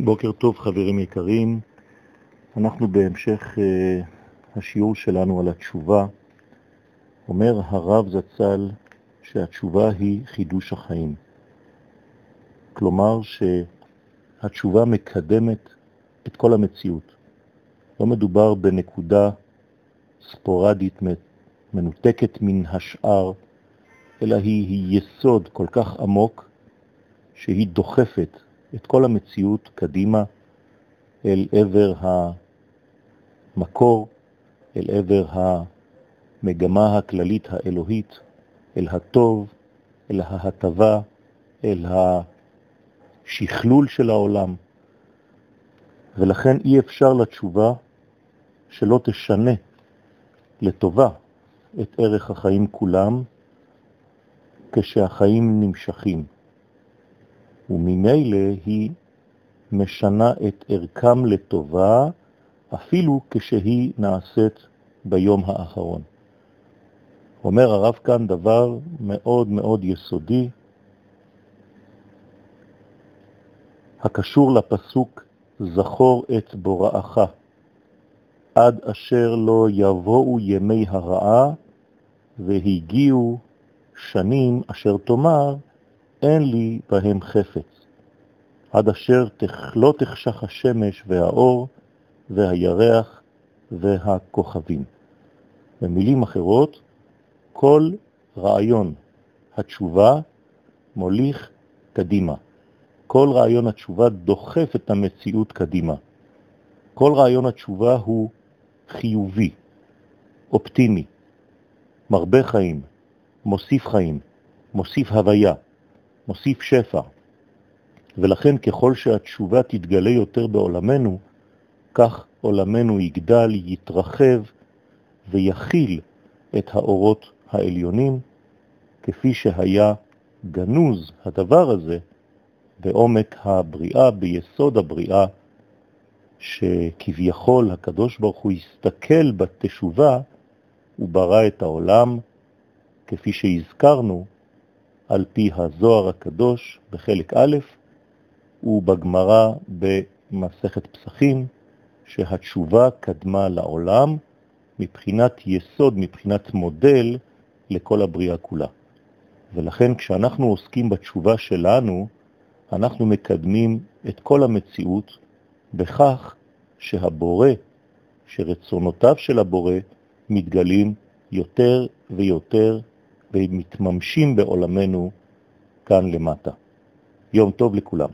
בוקר טוב חברים יקרים, אנחנו בהמשך uh, השיעור שלנו על התשובה. אומר הרב זצ"ל שהתשובה היא חידוש החיים. כלומר שהתשובה מקדמת את כל המציאות. לא מדובר בנקודה ספורדית מנותקת מן השאר, אלא היא, היא יסוד כל כך עמוק שהיא דוחפת את כל המציאות קדימה אל עבר המקור, אל עבר המגמה הכללית האלוהית, אל הטוב, אל ההטבה, אל השכלול של העולם. ולכן אי אפשר לתשובה שלא תשנה לטובה את ערך החיים כולם כשהחיים נמשכים. וממילא היא משנה את ערכם לטובה, אפילו כשהיא נעשית ביום האחרון. אומר הרב כאן דבר מאוד מאוד יסודי, הקשור לפסוק זכור את בוראך, עד אשר לא יבואו ימי הרעה והגיעו שנים אשר תאמר אין לי בהם חפץ, עד אשר לא תחשך השמש והאור והירח והכוכבים. במילים אחרות, כל רעיון התשובה מוליך קדימה. כל רעיון התשובה דוחף את המציאות קדימה. כל רעיון התשובה הוא חיובי, אופטימי, מרבה חיים, מוסיף חיים, מוסיף הוויה. מוסיף שפע. ולכן ככל שהתשובה תתגלה יותר בעולמנו, כך עולמנו יגדל, יתרחב ויכיל את האורות העליונים, כפי שהיה גנוז הדבר הזה בעומק הבריאה, ביסוד הבריאה, שכביכול הקדוש ברוך הוא הסתכל בתשובה וברא את העולם, כפי שהזכרנו, על פי הזוהר הקדוש בחלק א', ובגמרא במסכת פסחים, שהתשובה קדמה לעולם מבחינת יסוד, מבחינת מודל לכל הבריאה כולה. ולכן כשאנחנו עוסקים בתשובה שלנו, אנחנו מקדמים את כל המציאות בכך שהבורא, שרצונותיו של הבורא מתגלים יותר ויותר ומתממשים בעולמנו כאן למטה. יום טוב לכולם.